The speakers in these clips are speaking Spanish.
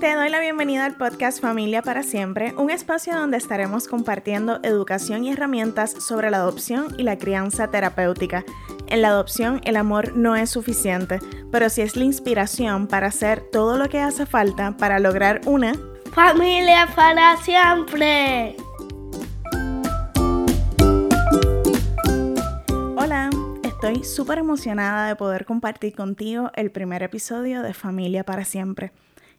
Te doy la bienvenida al podcast Familia para Siempre, un espacio donde estaremos compartiendo educación y herramientas sobre la adopción y la crianza terapéutica. En la adopción el amor no es suficiente, pero sí es la inspiración para hacer todo lo que hace falta para lograr una familia para siempre. Hola, estoy súper emocionada de poder compartir contigo el primer episodio de Familia para Siempre.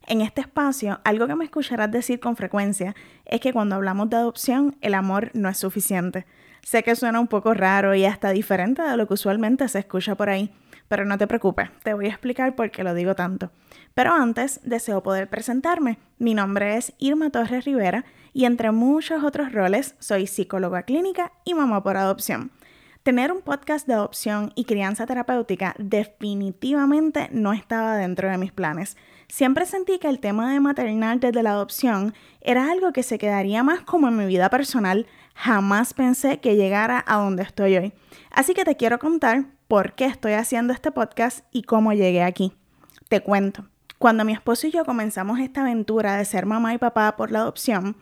En este espacio, algo que me escucharás decir con frecuencia es que cuando hablamos de adopción, el amor no es suficiente. Sé que suena un poco raro y hasta diferente de lo que usualmente se escucha por ahí, pero no te preocupes, te voy a explicar por qué lo digo tanto. Pero antes, deseo poder presentarme. Mi nombre es Irma Torres Rivera y entre muchos otros roles, soy psicóloga clínica y mamá por adopción. Tener un podcast de adopción y crianza terapéutica definitivamente no estaba dentro de mis planes. Siempre sentí que el tema de maternal desde la adopción era algo que se quedaría más como en mi vida personal. Jamás pensé que llegara a donde estoy hoy. Así que te quiero contar por qué estoy haciendo este podcast y cómo llegué aquí. Te cuento. Cuando mi esposo y yo comenzamos esta aventura de ser mamá y papá por la adopción,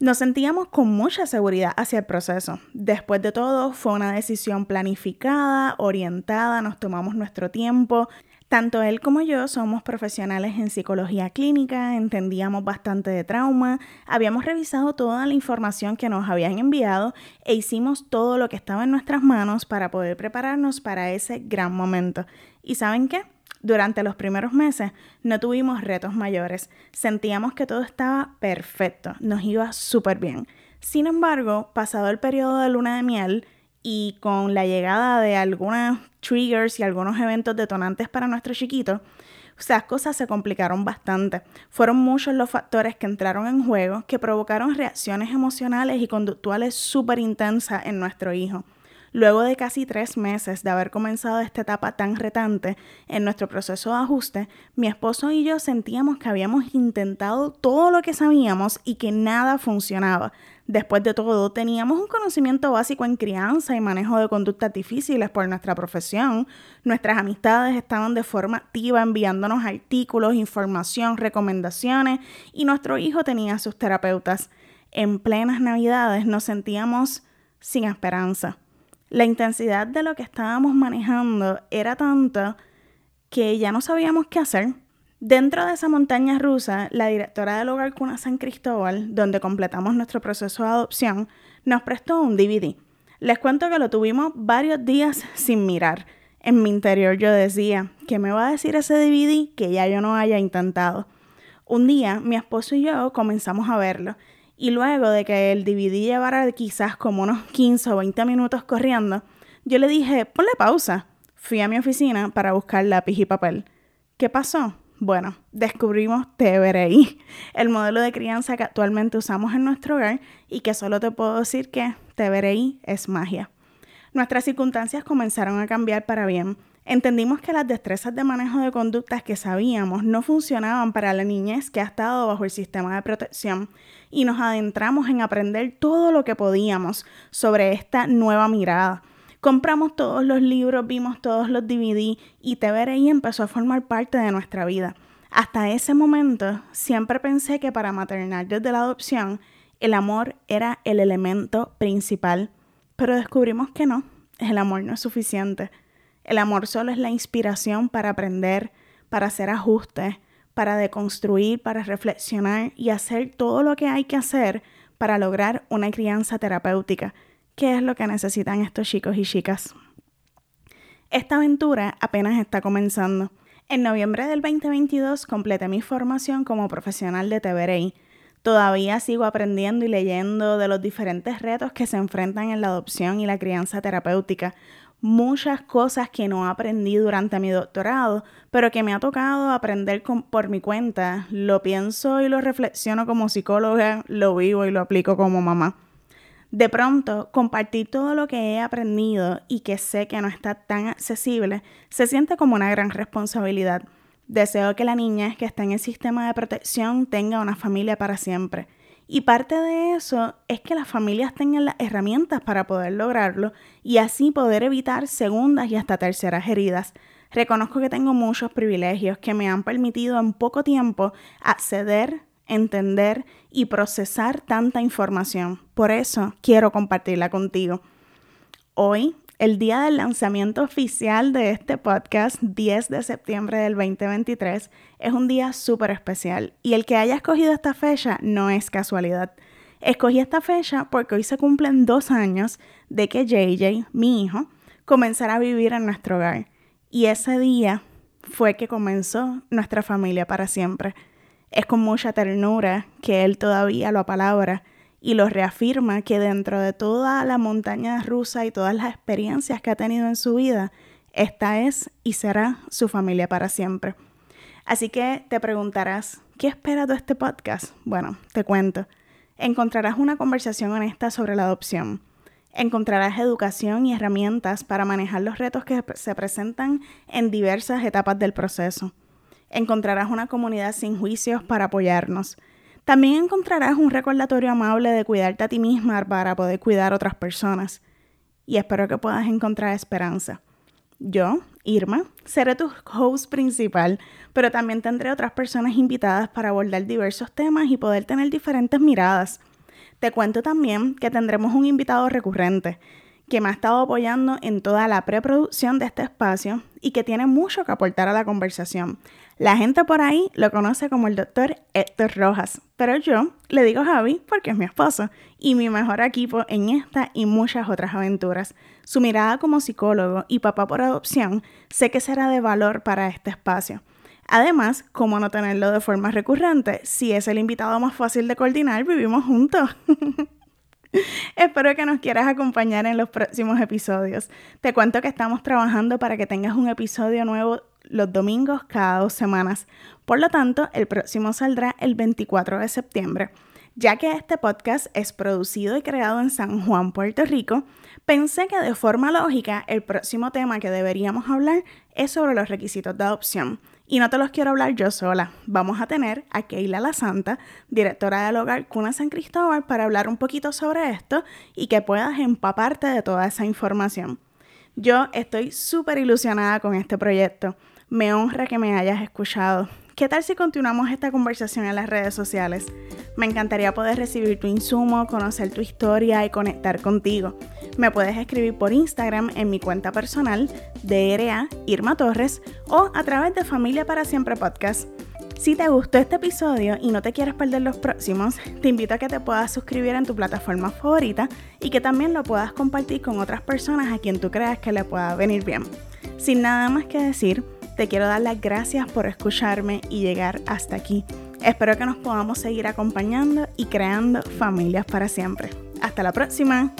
nos sentíamos con mucha seguridad hacia el proceso. Después de todo, fue una decisión planificada, orientada, nos tomamos nuestro tiempo. Tanto él como yo somos profesionales en psicología clínica, entendíamos bastante de trauma, habíamos revisado toda la información que nos habían enviado e hicimos todo lo que estaba en nuestras manos para poder prepararnos para ese gran momento. ¿Y saben qué? Durante los primeros meses no tuvimos retos mayores, sentíamos que todo estaba perfecto, nos iba súper bien. Sin embargo, pasado el periodo de luna de miel y con la llegada de algunos triggers y algunos eventos detonantes para nuestro chiquito, las cosas se complicaron bastante. Fueron muchos los factores que entraron en juego que provocaron reacciones emocionales y conductuales súper intensas en nuestro hijo. Luego de casi tres meses de haber comenzado esta etapa tan retante en nuestro proceso de ajuste, mi esposo y yo sentíamos que habíamos intentado todo lo que sabíamos y que nada funcionaba. Después de todo, teníamos un conocimiento básico en crianza y manejo de conductas difíciles por nuestra profesión. Nuestras amistades estaban de forma activa enviándonos artículos, información, recomendaciones y nuestro hijo tenía sus terapeutas. En plenas navidades nos sentíamos sin esperanza. La intensidad de lo que estábamos manejando era tanta que ya no sabíamos qué hacer. Dentro de esa montaña rusa, la directora del hogar Cuna San Cristóbal, donde completamos nuestro proceso de adopción, nos prestó un DVD. Les cuento que lo tuvimos varios días sin mirar. En mi interior yo decía, ¿qué me va a decir ese DVD que ya yo no haya intentado? Un día mi esposo y yo comenzamos a verlo y luego de que el DVD llevara quizás como unos 15 o 20 minutos corriendo, yo le dije, ponle pausa. Fui a mi oficina para buscar lápiz y papel. ¿Qué pasó? Bueno, descubrimos TBRI, el modelo de crianza que actualmente usamos en nuestro hogar y que solo te puedo decir que TBRI es magia. Nuestras circunstancias comenzaron a cambiar para bien Entendimos que las destrezas de manejo de conductas que sabíamos no funcionaban para la niñez que ha estado bajo el sistema de protección y nos adentramos en aprender todo lo que podíamos sobre esta nueva mirada. Compramos todos los libros, vimos todos los DVD y TVRI empezó a formar parte de nuestra vida. Hasta ese momento siempre pensé que para maternar desde la adopción el amor era el elemento principal, pero descubrimos que no, el amor no es suficiente. El amor solo es la inspiración para aprender, para hacer ajustes, para deconstruir, para reflexionar y hacer todo lo que hay que hacer para lograr una crianza terapéutica, que es lo que necesitan estos chicos y chicas. Esta aventura apenas está comenzando. En noviembre del 2022 completé mi formación como profesional de TVRI. Todavía sigo aprendiendo y leyendo de los diferentes retos que se enfrentan en la adopción y la crianza terapéutica, muchas cosas que no aprendí durante mi doctorado, pero que me ha tocado aprender por mi cuenta. Lo pienso y lo reflexiono como psicóloga, lo vivo y lo aplico como mamá. De pronto, compartir todo lo que he aprendido y que sé que no está tan accesible se siente como una gran responsabilidad. Deseo que la niña que está en el sistema de protección tenga una familia para siempre y parte de eso es que las familias tengan las herramientas para poder lograrlo y así poder evitar segundas y hasta terceras heridas. Reconozco que tengo muchos privilegios que me han permitido en poco tiempo acceder, entender y procesar tanta información. Por eso quiero compartirla contigo. Hoy, el día del lanzamiento oficial de este podcast, 10 de septiembre del 2023, es un día súper especial y el que haya escogido esta fecha no es casualidad. Escogí esta fecha porque hoy se cumplen dos años de que JJ, mi hijo, comenzara a vivir en nuestro hogar. Y ese día fue que comenzó nuestra familia para siempre. Es con mucha ternura que él todavía lo apalabra y lo reafirma que dentro de toda la montaña rusa y todas las experiencias que ha tenido en su vida, esta es y será su familia para siempre. Así que te preguntarás, ¿qué espera de este podcast? Bueno, te cuento. Encontrarás una conversación honesta sobre la adopción Encontrarás educación y herramientas para manejar los retos que se presentan en diversas etapas del proceso. Encontrarás una comunidad sin juicios para apoyarnos. También encontrarás un recordatorio amable de cuidarte a ti misma para poder cuidar a otras personas. Y espero que puedas encontrar esperanza. Yo, Irma, seré tu host principal, pero también tendré otras personas invitadas para abordar diversos temas y poder tener diferentes miradas. Te cuento también que tendremos un invitado recurrente que me ha estado apoyando en toda la preproducción de este espacio y que tiene mucho que aportar a la conversación. La gente por ahí lo conoce como el doctor Héctor Rojas, pero yo le digo Javi porque es mi esposo y mi mejor equipo en esta y muchas otras aventuras. Su mirada como psicólogo y papá por adopción sé que será de valor para este espacio. Además, como no tenerlo de forma recurrente, si es el invitado más fácil de coordinar, vivimos juntos. Espero que nos quieras acompañar en los próximos episodios. Te cuento que estamos trabajando para que tengas un episodio nuevo los domingos cada dos semanas. Por lo tanto, el próximo saldrá el 24 de septiembre. Ya que este podcast es producido y creado en San Juan, Puerto Rico, pensé que de forma lógica el próximo tema que deberíamos hablar es sobre los requisitos de adopción. Y no te los quiero hablar yo sola. Vamos a tener a Keila La Santa, directora del hogar Cuna San Cristóbal, para hablar un poquito sobre esto y que puedas empaparte de toda esa información. Yo estoy súper ilusionada con este proyecto. Me honra que me hayas escuchado. ¿Qué tal si continuamos esta conversación en las redes sociales? Me encantaría poder recibir tu insumo, conocer tu historia y conectar contigo. Me puedes escribir por Instagram en mi cuenta personal, DRA Irma Torres, o a través de Familia para Siempre Podcast. Si te gustó este episodio y no te quieres perder los próximos, te invito a que te puedas suscribir en tu plataforma favorita y que también lo puedas compartir con otras personas a quien tú creas que le pueda venir bien. Sin nada más que decir, te quiero dar las gracias por escucharme y llegar hasta aquí. Espero que nos podamos seguir acompañando y creando familias para siempre. Hasta la próxima.